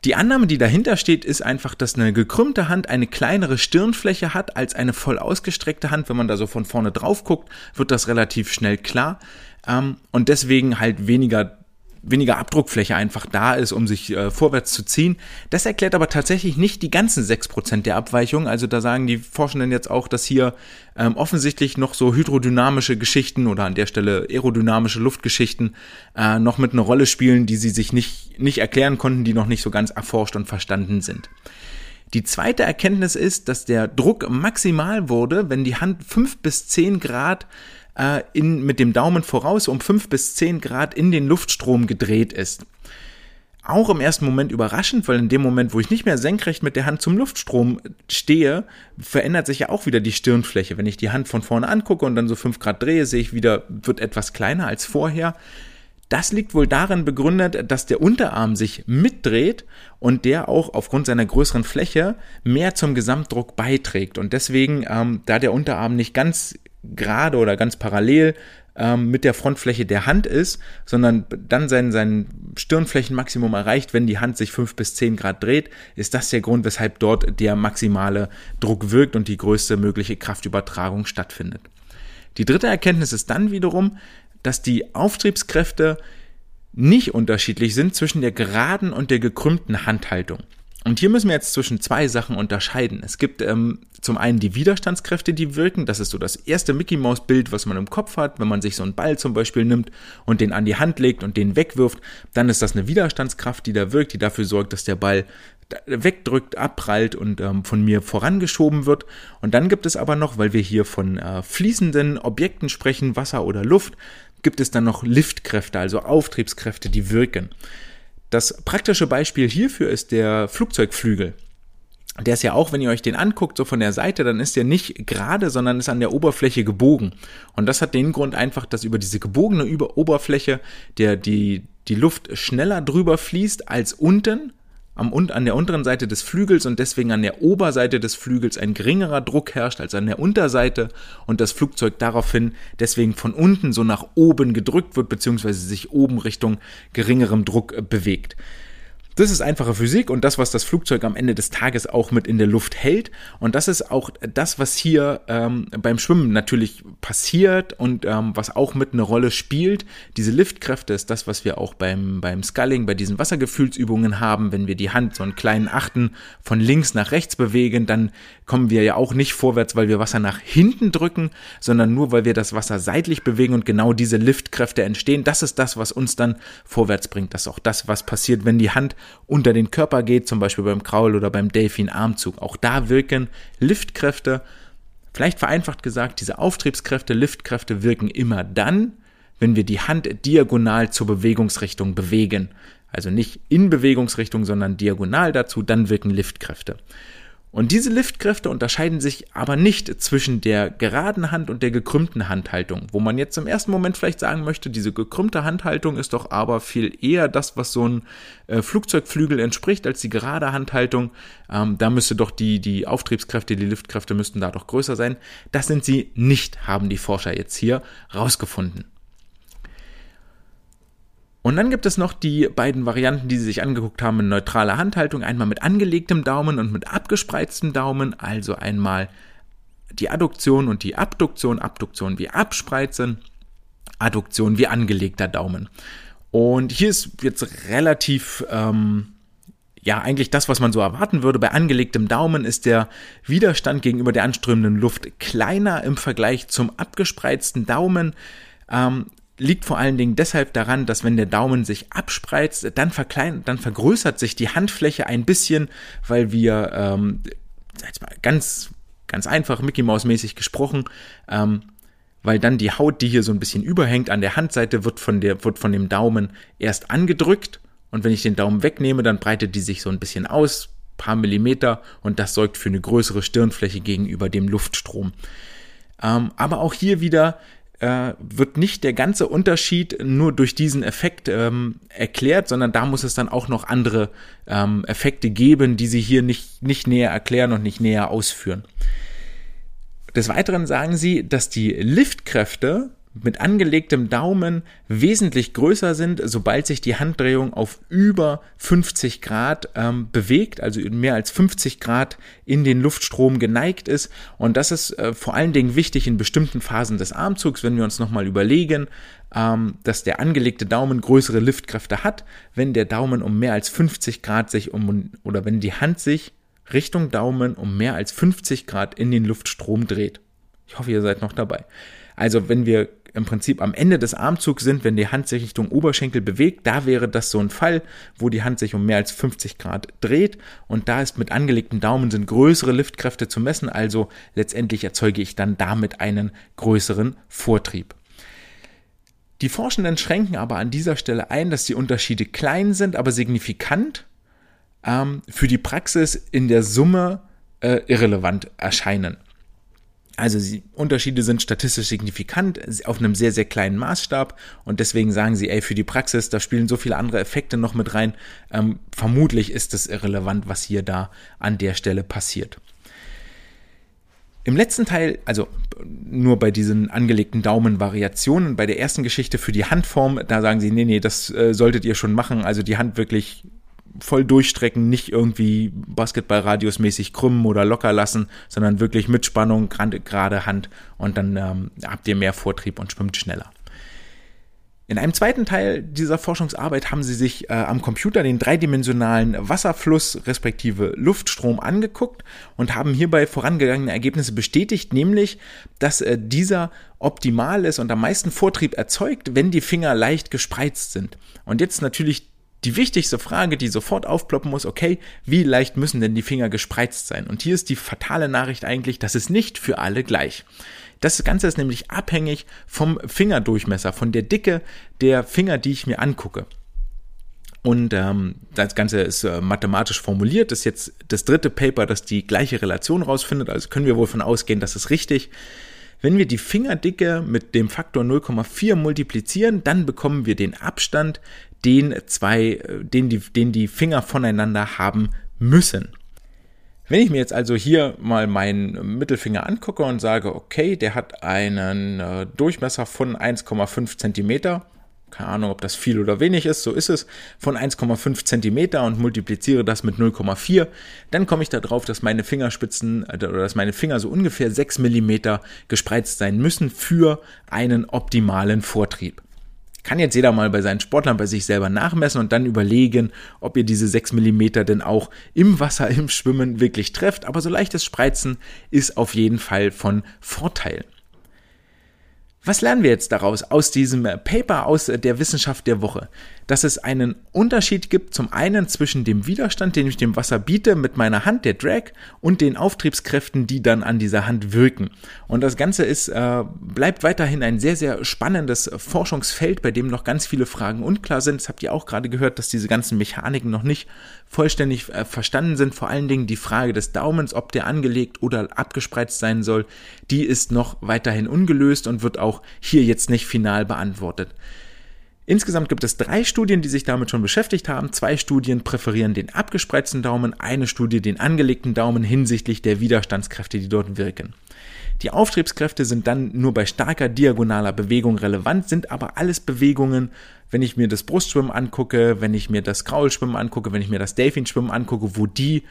Die Annahme, die dahinter steht, ist einfach, dass eine gekrümmte Hand eine kleinere Stirnfläche hat als eine voll ausgestreckte Hand. Wenn man da so von vorne drauf guckt, wird das relativ schnell klar. Ähm, und deswegen halt weniger weniger Abdruckfläche einfach da ist, um sich äh, vorwärts zu ziehen. Das erklärt aber tatsächlich nicht die ganzen 6% der Abweichung. Also da sagen die Forschenden jetzt auch, dass hier ähm, offensichtlich noch so hydrodynamische Geschichten oder an der Stelle aerodynamische Luftgeschichten äh, noch mit einer Rolle spielen, die sie sich nicht, nicht erklären konnten, die noch nicht so ganz erforscht und verstanden sind. Die zweite Erkenntnis ist, dass der Druck maximal wurde, wenn die Hand 5 bis 10 Grad äh, in, mit dem Daumen voraus um 5 bis 10 Grad in den Luftstrom gedreht ist. Auch im ersten Moment überraschend, weil in dem Moment, wo ich nicht mehr senkrecht mit der Hand zum Luftstrom stehe, verändert sich ja auch wieder die Stirnfläche. Wenn ich die Hand von vorne angucke und dann so 5 Grad drehe, sehe ich wieder, wird etwas kleiner als vorher. Das liegt wohl darin begründet, dass der Unterarm sich mitdreht und der auch aufgrund seiner größeren Fläche mehr zum Gesamtdruck beiträgt. Und deswegen, ähm, da der Unterarm nicht ganz gerade oder ganz parallel ähm, mit der Frontfläche der Hand ist, sondern dann sein, sein Stirnflächenmaximum erreicht, wenn die Hand sich fünf bis zehn Grad dreht, ist das der Grund, weshalb dort der maximale Druck wirkt und die größte mögliche Kraftübertragung stattfindet. Die dritte Erkenntnis ist dann wiederum, dass die Auftriebskräfte nicht unterschiedlich sind zwischen der geraden und der gekrümmten Handhaltung. Und hier müssen wir jetzt zwischen zwei Sachen unterscheiden. Es gibt ähm, zum einen die Widerstandskräfte, die wirken. Das ist so das erste Mickey Maus Bild, was man im Kopf hat. Wenn man sich so einen Ball zum Beispiel nimmt und den an die Hand legt und den wegwirft, dann ist das eine Widerstandskraft, die da wirkt, die dafür sorgt, dass der Ball wegdrückt, abprallt und ähm, von mir vorangeschoben wird. Und dann gibt es aber noch, weil wir hier von äh, fließenden Objekten sprechen, Wasser oder Luft, gibt es dann noch Liftkräfte, also Auftriebskräfte, die wirken. Das praktische Beispiel hierfür ist der Flugzeugflügel. Der ist ja auch, wenn ihr euch den anguckt, so von der Seite, dann ist der nicht gerade, sondern ist an der Oberfläche gebogen. Und das hat den Grund einfach, dass über diese gebogene Oberfläche der, die, die Luft schneller drüber fließt als unten am, an der unteren Seite des Flügels und deswegen an der Oberseite des Flügels ein geringerer Druck herrscht als an der Unterseite und das Flugzeug daraufhin deswegen von unten so nach oben gedrückt wird, beziehungsweise sich oben Richtung geringerem Druck äh, bewegt. Das ist einfache Physik und das, was das Flugzeug am Ende des Tages auch mit in der Luft hält. Und das ist auch das, was hier ähm, beim Schwimmen natürlich passiert und ähm, was auch mit eine Rolle spielt. Diese Liftkräfte ist das, was wir auch beim, beim Sculling, bei diesen Wassergefühlsübungen haben. Wenn wir die Hand so einen kleinen Achten von links nach rechts bewegen, dann kommen wir ja auch nicht vorwärts, weil wir Wasser nach hinten drücken, sondern nur, weil wir das Wasser seitlich bewegen und genau diese Liftkräfte entstehen. Das ist das, was uns dann vorwärts bringt. Das ist auch das, was passiert, wenn die Hand unter den Körper geht, zum Beispiel beim Kraul oder beim Delfin-Armzug. Auch da wirken Liftkräfte. Vielleicht vereinfacht gesagt, diese Auftriebskräfte, Liftkräfte wirken immer dann, wenn wir die Hand diagonal zur Bewegungsrichtung bewegen. Also nicht in Bewegungsrichtung, sondern diagonal dazu, dann wirken Liftkräfte. Und diese Liftkräfte unterscheiden sich aber nicht zwischen der geraden Hand und der gekrümmten Handhaltung, wo man jetzt im ersten Moment vielleicht sagen möchte, diese gekrümmte Handhaltung ist doch aber viel eher das, was so ein äh, Flugzeugflügel entspricht, als die gerade Handhaltung. Ähm, da müsste doch die, die Auftriebskräfte, die Liftkräfte müssten da doch größer sein. Das sind sie nicht, haben die Forscher jetzt hier rausgefunden. Und dann gibt es noch die beiden Varianten, die sie sich angeguckt haben in neutraler Handhaltung. Einmal mit angelegtem Daumen und mit abgespreiztem Daumen. Also einmal die Adduktion und die Abduktion. Abduktion wie Abspreizen, Adduktion wie angelegter Daumen. Und hier ist jetzt relativ, ähm, ja, eigentlich das, was man so erwarten würde. Bei angelegtem Daumen ist der Widerstand gegenüber der anströmenden Luft kleiner im Vergleich zum abgespreizten Daumen. Ähm, liegt vor allen Dingen deshalb daran, dass wenn der Daumen sich abspreizt, dann verkleinert, dann vergrößert sich die Handfläche ein bisschen, weil wir ähm, ganz ganz einfach Mickey Maus mäßig gesprochen, ähm, weil dann die Haut, die hier so ein bisschen überhängt an der Handseite, wird von der wird von dem Daumen erst angedrückt und wenn ich den Daumen wegnehme, dann breitet die sich so ein bisschen aus, paar Millimeter und das sorgt für eine größere Stirnfläche gegenüber dem Luftstrom. Ähm, aber auch hier wieder äh, wird nicht der ganze Unterschied nur durch diesen Effekt ähm, erklärt, sondern da muss es dann auch noch andere ähm, Effekte geben, die sie hier nicht, nicht näher erklären und nicht näher ausführen. Des Weiteren sagen sie, dass die Liftkräfte mit angelegtem Daumen wesentlich größer sind, sobald sich die Handdrehung auf über 50 Grad ähm, bewegt, also mehr als 50 Grad in den Luftstrom geneigt ist. Und das ist äh, vor allen Dingen wichtig in bestimmten Phasen des Armzugs, wenn wir uns nochmal überlegen, ähm, dass der angelegte Daumen größere Liftkräfte hat, wenn der Daumen um mehr als 50 Grad sich um, oder wenn die Hand sich Richtung Daumen um mehr als 50 Grad in den Luftstrom dreht. Ich hoffe, ihr seid noch dabei. Also wenn wir im Prinzip am Ende des Armzugs sind, wenn die Hand sich Richtung Oberschenkel bewegt, da wäre das so ein Fall, wo die Hand sich um mehr als 50 Grad dreht und da ist mit angelegten Daumen sind größere Liftkräfte zu messen, also letztendlich erzeuge ich dann damit einen größeren Vortrieb. Die Forschenden schränken aber an dieser Stelle ein, dass die Unterschiede klein sind, aber signifikant ähm, für die Praxis in der Summe äh, irrelevant erscheinen. Also die Unterschiede sind statistisch signifikant auf einem sehr, sehr kleinen Maßstab und deswegen sagen sie, ey, für die Praxis, da spielen so viele andere Effekte noch mit rein. Ähm, vermutlich ist es irrelevant, was hier da an der Stelle passiert. Im letzten Teil, also nur bei diesen angelegten Daumenvariationen, bei der ersten Geschichte für die Handform, da sagen sie, nee, nee, das äh, solltet ihr schon machen, also die Hand wirklich voll durchstrecken, nicht irgendwie Basketballradius-mäßig krümmen oder locker lassen, sondern wirklich mit Spannung, gerade Hand und dann ähm, habt ihr mehr Vortrieb und schwimmt schneller. In einem zweiten Teil dieser Forschungsarbeit haben sie sich äh, am Computer den dreidimensionalen Wasserfluss respektive Luftstrom angeguckt und haben hierbei vorangegangene Ergebnisse bestätigt, nämlich, dass äh, dieser optimal ist und am meisten Vortrieb erzeugt, wenn die Finger leicht gespreizt sind. Und jetzt natürlich die wichtigste Frage, die sofort aufploppen muss, okay, wie leicht müssen denn die Finger gespreizt sein? Und hier ist die fatale Nachricht eigentlich, das ist nicht für alle gleich. Das Ganze ist nämlich abhängig vom Fingerdurchmesser, von der Dicke der Finger, die ich mir angucke. Und ähm, das Ganze ist äh, mathematisch formuliert. Das ist jetzt das dritte Paper, das die gleiche Relation rausfindet. Also können wir wohl von ausgehen, das ist richtig. Wenn wir die Fingerdicke mit dem Faktor 0,4 multiplizieren, dann bekommen wir den Abstand, den zwei, den die, den die Finger voneinander haben müssen. Wenn ich mir jetzt also hier mal meinen Mittelfinger angucke und sage, okay, der hat einen äh, Durchmesser von 1,5 Zentimeter, keine Ahnung, ob das viel oder wenig ist, so ist es, von 1,5 Zentimeter und multipliziere das mit 0,4, dann komme ich darauf, dass meine Fingerspitzen äh, oder dass meine Finger so ungefähr 6 Millimeter gespreizt sein müssen für einen optimalen Vortrieb. Kann jetzt jeder mal bei seinen Sportlern bei sich selber nachmessen und dann überlegen, ob ihr diese 6 mm denn auch im Wasser, im Schwimmen wirklich trefft. Aber so leichtes Spreizen ist auf jeden Fall von Vorteil. Was lernen wir jetzt daraus aus diesem Paper aus der Wissenschaft der Woche? Dass es einen Unterschied gibt, zum einen zwischen dem Widerstand, den ich dem Wasser biete mit meiner Hand, der Drag, und den Auftriebskräften, die dann an dieser Hand wirken. Und das Ganze ist, äh, bleibt weiterhin ein sehr, sehr spannendes Forschungsfeld, bei dem noch ganz viele Fragen unklar sind. Das habt ihr auch gerade gehört, dass diese ganzen Mechaniken noch nicht vollständig äh, verstanden sind. Vor allen Dingen die Frage des Daumens, ob der angelegt oder abgespreizt sein soll, die ist noch weiterhin ungelöst und wird auch hier jetzt nicht final beantwortet. Insgesamt gibt es drei Studien, die sich damit schon beschäftigt haben. Zwei Studien präferieren den abgespreizten Daumen, eine Studie den angelegten Daumen hinsichtlich der Widerstandskräfte, die dort wirken. Die Auftriebskräfte sind dann nur bei starker diagonaler Bewegung relevant, sind aber alles Bewegungen, wenn ich mir das Brustschwimmen angucke, wenn ich mir das Kraulschwimmen angucke, wenn ich mir das Delfinschwimmen angucke, wo die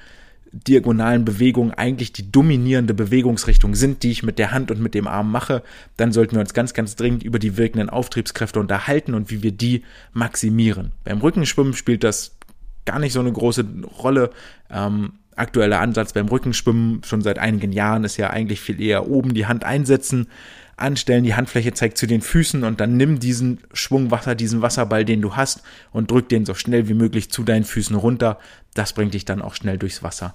diagonalen Bewegungen eigentlich die dominierende Bewegungsrichtung sind, die ich mit der Hand und mit dem Arm mache, dann sollten wir uns ganz, ganz dringend über die wirkenden Auftriebskräfte unterhalten und wie wir die maximieren. Beim Rückenschwimmen spielt das gar nicht so eine große Rolle. Ähm, aktueller Ansatz beim Rückenschwimmen schon seit einigen Jahren ist ja eigentlich viel eher oben die Hand einsetzen, anstellen, die Handfläche zeigt zu den Füßen und dann nimm diesen Schwung Wasser, diesen Wasserball, den du hast und drück den so schnell wie möglich zu deinen Füßen runter. Das bringt dich dann auch schnell durchs Wasser.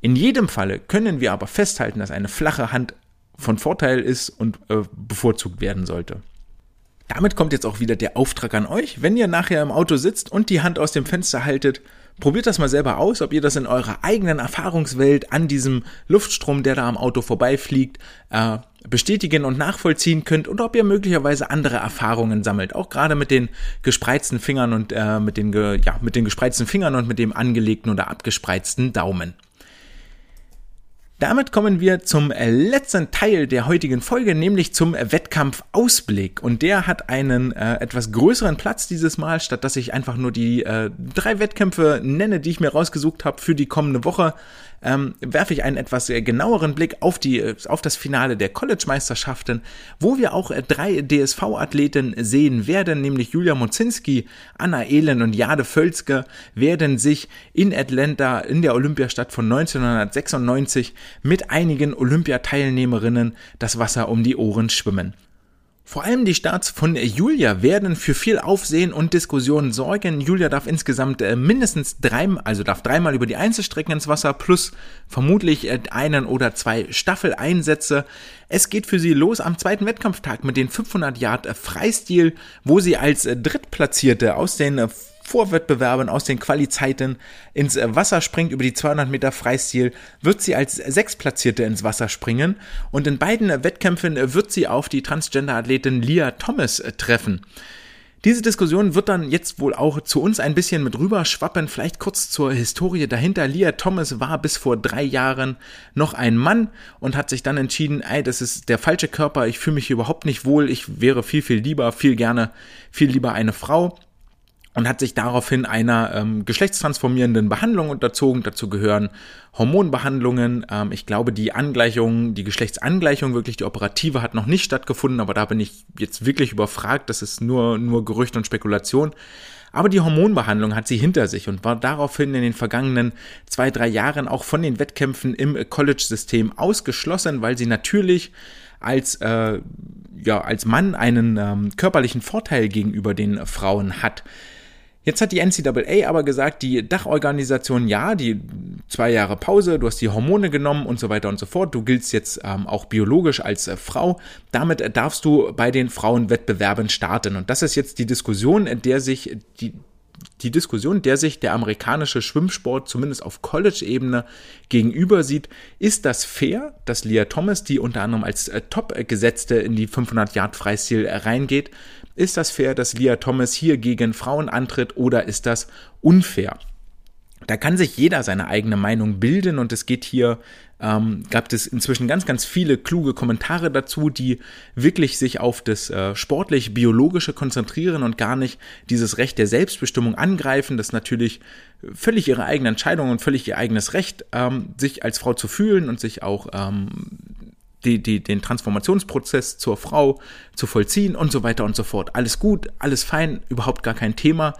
In jedem Falle können wir aber festhalten, dass eine flache Hand von Vorteil ist und äh, bevorzugt werden sollte. Damit kommt jetzt auch wieder der Auftrag an euch, wenn ihr nachher im Auto sitzt und die Hand aus dem Fenster haltet, Probiert das mal selber aus, ob ihr das in eurer eigenen Erfahrungswelt an diesem Luftstrom, der da am Auto vorbeifliegt, äh, bestätigen und nachvollziehen könnt oder ob ihr möglicherweise andere Erfahrungen sammelt. Auch gerade mit den gespreizten Fingern und äh, mit den ja mit den gespreizten Fingern und mit dem angelegten oder abgespreizten Daumen. Damit kommen wir zum äh, letzten Teil der heutigen Folge, nämlich zum Wettkampfausblick. Und der hat einen äh, etwas größeren Platz dieses Mal, statt dass ich einfach nur die äh, drei Wettkämpfe nenne, die ich mir rausgesucht habe für die kommende Woche ähm, werfe ich einen etwas äh, genaueren Blick auf, die, äh, auf das Finale der College-Meisterschaften, wo wir auch äh, drei DSV-Athleten sehen werden, nämlich Julia Mozinski, Anna Ehlen und Jade Völzke werden sich in Atlanta in der Olympiastadt von 1996 mit einigen Olympiateilnehmerinnen das Wasser um die Ohren schwimmen. Vor allem die Starts von Julia werden für viel Aufsehen und Diskussionen sorgen. Julia darf insgesamt äh, mindestens dreimal, also darf dreimal über die Einzelstrecken ins Wasser plus vermutlich äh, einen oder zwei Staffeleinsätze. Es geht für sie los am zweiten Wettkampftag mit den 500 Yard Freistil, wo sie als Drittplatzierte aus den Vorwettbewerben aus den Qualizeiten ins Wasser springt über die 200 Meter Freistil, wird sie als Sechsplatzierte ins Wasser springen und in beiden Wettkämpfen wird sie auf die Transgender-Athletin Lia Thomas treffen. Diese Diskussion wird dann jetzt wohl auch zu uns ein bisschen mit rüber schwappen. Vielleicht kurz zur Historie dahinter. Lia Thomas war bis vor drei Jahren noch ein Mann und hat sich dann entschieden, ey, das ist der falsche Körper, ich fühle mich überhaupt nicht wohl, ich wäre viel, viel lieber, viel gerne, viel lieber eine Frau und hat sich daraufhin einer ähm, geschlechtstransformierenden Behandlung unterzogen. Dazu gehören Hormonbehandlungen. Ähm, ich glaube, die Angleichung, die Geschlechtsangleichung, wirklich die operative, hat noch nicht stattgefunden, aber da bin ich jetzt wirklich überfragt. Das ist nur, nur Gerücht und Spekulation. Aber die Hormonbehandlung hat sie hinter sich und war daraufhin in den vergangenen zwei, drei Jahren auch von den Wettkämpfen im College-System ausgeschlossen, weil sie natürlich als, äh, ja, als Mann einen ähm, körperlichen Vorteil gegenüber den Frauen hat. Jetzt hat die NCAA aber gesagt, die Dachorganisation, ja, die zwei Jahre Pause, du hast die Hormone genommen und so weiter und so fort, du giltst jetzt ähm, auch biologisch als äh, Frau, damit darfst du bei den Frauenwettbewerben starten. Und das ist jetzt die Diskussion, in der sich die die Diskussion, der sich der amerikanische Schwimmsport zumindest auf College-Ebene gegenüber sieht, ist das fair, dass Leah Thomas, die unter anderem als äh, Top-Gesetzte in die 500-Yard-Freistil reingeht, ist das fair, dass Leah Thomas hier gegen Frauen antritt oder ist das unfair? Da kann sich jeder seine eigene Meinung bilden und es geht hier, ähm, gab es inzwischen ganz, ganz viele kluge Kommentare dazu, die wirklich sich auf das äh, sportlich-biologische konzentrieren und gar nicht dieses Recht der Selbstbestimmung angreifen. Das natürlich völlig ihre eigene Entscheidung und völlig ihr eigenes Recht, ähm, sich als Frau zu fühlen und sich auch ähm, die, die, den Transformationsprozess zur Frau zu vollziehen und so weiter und so fort. Alles gut, alles fein, überhaupt gar kein Thema.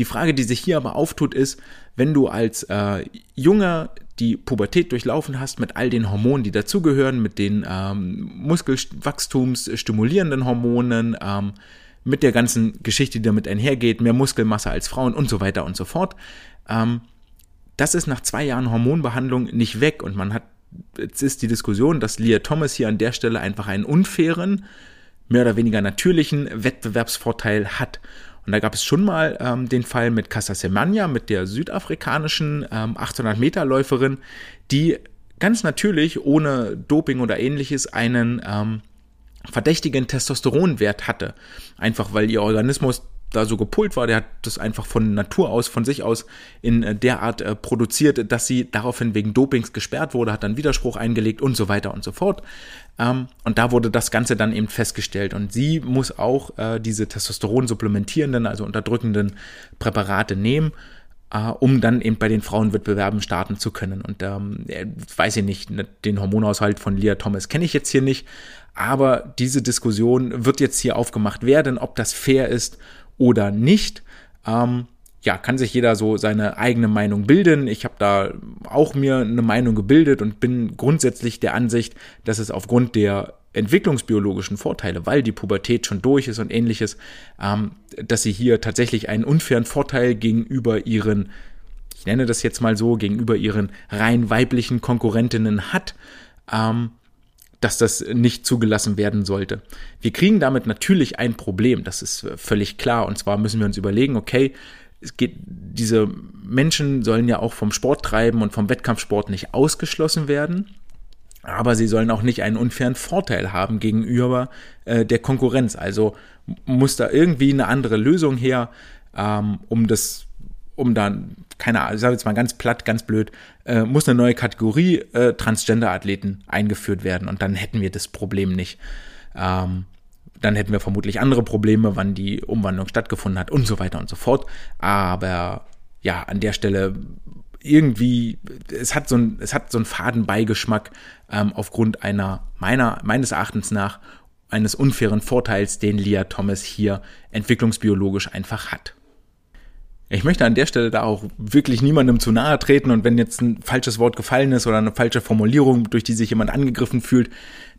Die Frage, die sich hier aber auftut, ist, wenn du als äh, Junge die Pubertät durchlaufen hast mit all den Hormonen, die dazugehören, mit den ähm, Muskelwachstumsstimulierenden Hormonen, ähm, mit der ganzen Geschichte, die damit einhergeht, mehr Muskelmasse als Frauen und so weiter und so fort. Ähm, das ist nach zwei Jahren Hormonbehandlung nicht weg und man hat, jetzt ist die Diskussion, dass Leah Thomas hier an der Stelle einfach einen unfairen, mehr oder weniger natürlichen Wettbewerbsvorteil hat. Und da gab es schon mal ähm, den Fall mit Casa Semenya, mit der südafrikanischen ähm, 800-Meter-Läuferin, die ganz natürlich ohne Doping oder ähnliches einen ähm, verdächtigen Testosteronwert hatte. Einfach weil ihr Organismus da so gepult war, der hat das einfach von Natur aus, von sich aus in äh, der Art äh, produziert, dass sie daraufhin wegen Dopings gesperrt wurde, hat dann Widerspruch eingelegt und so weiter und so fort. Ähm, und da wurde das Ganze dann eben festgestellt. Und sie muss auch äh, diese Testosteron supplementierenden, also unterdrückenden Präparate nehmen Uh, um dann eben bei den Frauenwettbewerben starten zu können. Und ähm, weiß ich nicht, ne, den Hormonhaushalt von Leah Thomas kenne ich jetzt hier nicht, aber diese Diskussion wird jetzt hier aufgemacht werden, ob das fair ist oder nicht. Ähm, ja, kann sich jeder so seine eigene Meinung bilden. Ich habe da auch mir eine Meinung gebildet und bin grundsätzlich der Ansicht, dass es aufgrund der entwicklungsbiologischen Vorteile, weil die Pubertät schon durch ist und ähnliches, ähm, dass sie hier tatsächlich einen unfairen Vorteil gegenüber ihren, ich nenne das jetzt mal so, gegenüber ihren rein weiblichen Konkurrentinnen hat. Ähm, dass das nicht zugelassen werden sollte. Wir kriegen damit natürlich ein Problem, das ist völlig klar. Und zwar müssen wir uns überlegen, okay, es geht, diese Menschen sollen ja auch vom Sport treiben und vom Wettkampfsport nicht ausgeschlossen werden. Aber sie sollen auch nicht einen unfairen Vorteil haben gegenüber äh, der Konkurrenz. Also muss da irgendwie eine andere Lösung her, ähm, um das um dann, keine Ahnung, ich sage jetzt mal ganz platt, ganz blöd, äh, muss eine neue Kategorie äh, Transgender-Athleten eingeführt werden und dann hätten wir das Problem nicht. Ähm, dann hätten wir vermutlich andere Probleme, wann die Umwandlung stattgefunden hat und so weiter und so fort. Aber ja, an der Stelle irgendwie, es hat so ein, es hat so einen faden Beigeschmack ähm, aufgrund einer, meiner, meines Erachtens nach, eines unfairen Vorteils, den Leah Thomas hier entwicklungsbiologisch einfach hat. Ich möchte an der Stelle da auch wirklich niemandem zu nahe treten und wenn jetzt ein falsches Wort gefallen ist oder eine falsche Formulierung, durch die sich jemand angegriffen fühlt,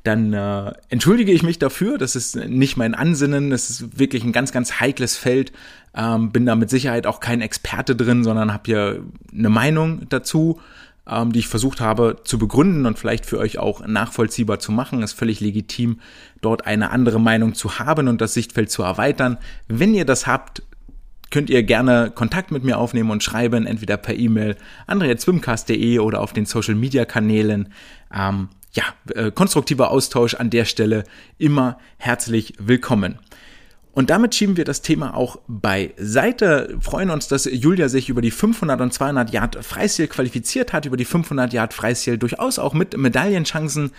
dann äh, entschuldige ich mich dafür. Das ist nicht mein Ansinnen. Das ist wirklich ein ganz, ganz heikles Feld. Ähm, bin da mit Sicherheit auch kein Experte drin, sondern habe hier eine Meinung dazu, ähm, die ich versucht habe zu begründen und vielleicht für euch auch nachvollziehbar zu machen. Ist völlig legitim, dort eine andere Meinung zu haben und das Sichtfeld zu erweitern. Wenn ihr das habt, könnt ihr gerne Kontakt mit mir aufnehmen und schreiben, entweder per E-Mail andreatzwimcast.de oder auf den Social Media Kanälen. Ähm, ja, äh, konstruktiver Austausch an der Stelle immer herzlich willkommen. Und damit schieben wir das Thema auch beiseite. Freuen uns, dass Julia sich über die 500 und 200 Yard Freistil qualifiziert hat, über die 500 Yard Freistil durchaus auch mit Medaillenchancen,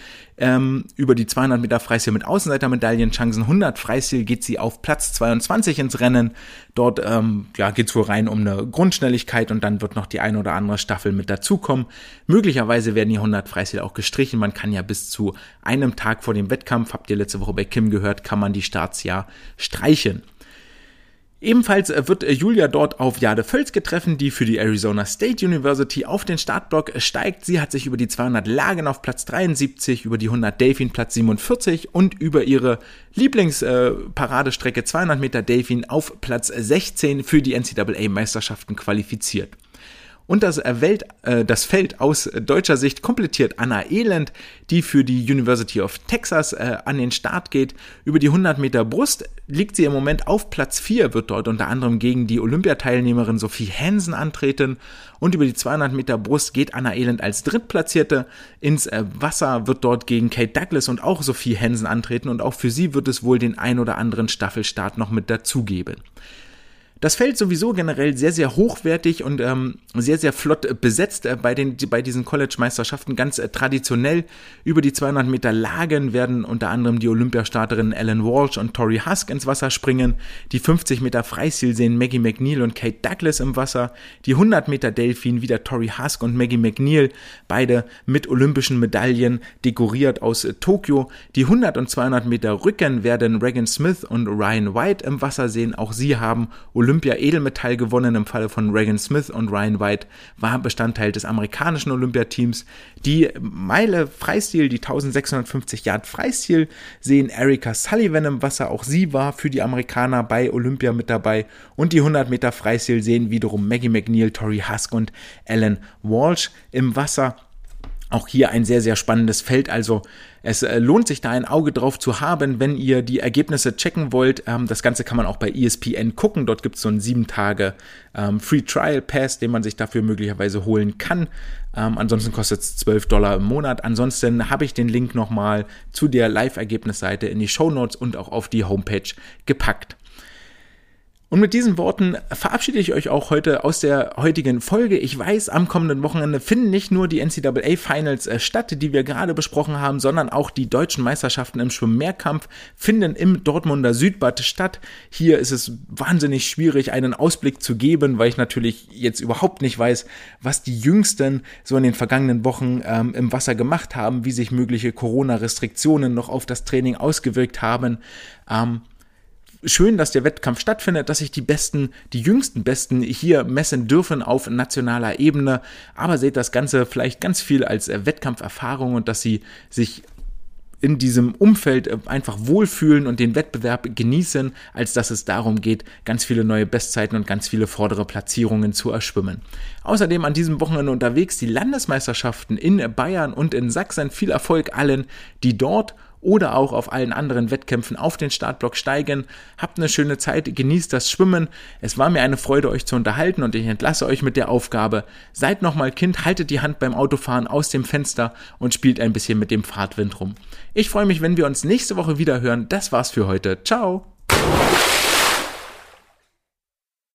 ähm, über die 200 Meter Freistil mit Außenseiter-Medaillenchancen. 100 Freistil geht sie auf Platz 22 ins Rennen. Dort ähm, ja, geht es wohl rein um eine Grundschnelligkeit und dann wird noch die eine oder andere Staffel mit dazukommen. Möglicherweise werden die 100 Freistil auch gestrichen. Man kann ja bis zu einem Tag vor dem Wettkampf, habt ihr letzte Woche bei Kim gehört, kann man die Starts ja streichen. Ebenfalls äh, wird äh, Julia dort auf Jade Völzke treffen, die für die Arizona State University auf den Startblock steigt. Sie hat sich über die 200 Lagen auf Platz 73, über die 100 Delfin Platz 47 und über ihre Lieblingsparadestrecke äh, 200 Meter Delfin auf Platz 16 für die NCAA Meisterschaften qualifiziert. Und das, äh, Welt, äh, das Feld aus deutscher Sicht komplettiert Anna Elend, die für die University of Texas äh, an den Start geht. Über die 100 Meter Brust liegt sie im Moment auf Platz 4, wird dort unter anderem gegen die Olympiateilnehmerin Sophie Hansen antreten. Und über die 200 Meter Brust geht Anna Elend als Drittplatzierte ins äh, Wasser, wird dort gegen Kate Douglas und auch Sophie Hansen antreten. Und auch für sie wird es wohl den ein oder anderen Staffelstart noch mit dazugeben. Das Feld sowieso generell sehr, sehr hochwertig und ähm, sehr, sehr flott besetzt äh, bei, den, bei diesen College-Meisterschaften. Ganz äh, traditionell über die 200 Meter Lagen werden unter anderem die Olympiastarterinnen Ellen Walsh und Tori Husk ins Wasser springen. Die 50 Meter Freistil sehen Maggie McNeil und Kate Douglas im Wasser. Die 100 Meter Delfin wieder Tori Husk und Maggie McNeil, beide mit olympischen Medaillen dekoriert aus äh, Tokio. Die 100 und 200 Meter Rücken werden Regan Smith und Ryan White im Wasser sehen. Auch sie haben Olymp Olympia-Edelmetall gewonnen im Falle von Reagan Smith und Ryan White war Bestandteil des amerikanischen Olympiateams. Die Meile Freistil, die 1650 Yard Freistil, sehen Erika Sullivan im Wasser. Auch sie war für die Amerikaner bei Olympia mit dabei. Und die 100 Meter Freistil sehen wiederum Maggie McNeil, Tori Husk und Ellen Walsh im Wasser. Auch hier ein sehr, sehr spannendes Feld. Also es äh, lohnt sich da ein Auge drauf zu haben, wenn ihr die Ergebnisse checken wollt. Ähm, das Ganze kann man auch bei ESPN gucken. Dort gibt es so einen sieben Tage ähm, Free Trial Pass, den man sich dafür möglicherweise holen kann. Ähm, ansonsten kostet es 12 Dollar im Monat. Ansonsten habe ich den Link nochmal zu der Live-Ergebnisseite in die Show Notes und auch auf die Homepage gepackt. Und mit diesen Worten verabschiede ich euch auch heute aus der heutigen Folge. Ich weiß, am kommenden Wochenende finden nicht nur die NCAA Finals äh, statt, die wir gerade besprochen haben, sondern auch die deutschen Meisterschaften im Schwimmmehrkampf finden im Dortmunder Südbad statt. Hier ist es wahnsinnig schwierig, einen Ausblick zu geben, weil ich natürlich jetzt überhaupt nicht weiß, was die Jüngsten so in den vergangenen Wochen ähm, im Wasser gemacht haben, wie sich mögliche Corona-Restriktionen noch auf das Training ausgewirkt haben. Ähm, schön, dass der Wettkampf stattfindet, dass sich die Besten, die jüngsten Besten hier messen dürfen auf nationaler Ebene. Aber seht das Ganze vielleicht ganz viel als äh, Wettkampferfahrung und dass sie sich in diesem Umfeld äh, einfach wohlfühlen und den Wettbewerb genießen, als dass es darum geht, ganz viele neue Bestzeiten und ganz viele vordere Platzierungen zu erschwimmen. Außerdem an diesem Wochenende unterwegs die Landesmeisterschaften in Bayern und in Sachsen. Viel Erfolg allen, die dort oder auch auf allen anderen Wettkämpfen auf den Startblock steigen. Habt eine schöne Zeit, genießt das Schwimmen. Es war mir eine Freude, euch zu unterhalten und ich entlasse euch mit der Aufgabe. Seid nochmal Kind, haltet die Hand beim Autofahren aus dem Fenster und spielt ein bisschen mit dem Fahrtwind rum. Ich freue mich, wenn wir uns nächste Woche wieder hören. Das war's für heute. Ciao!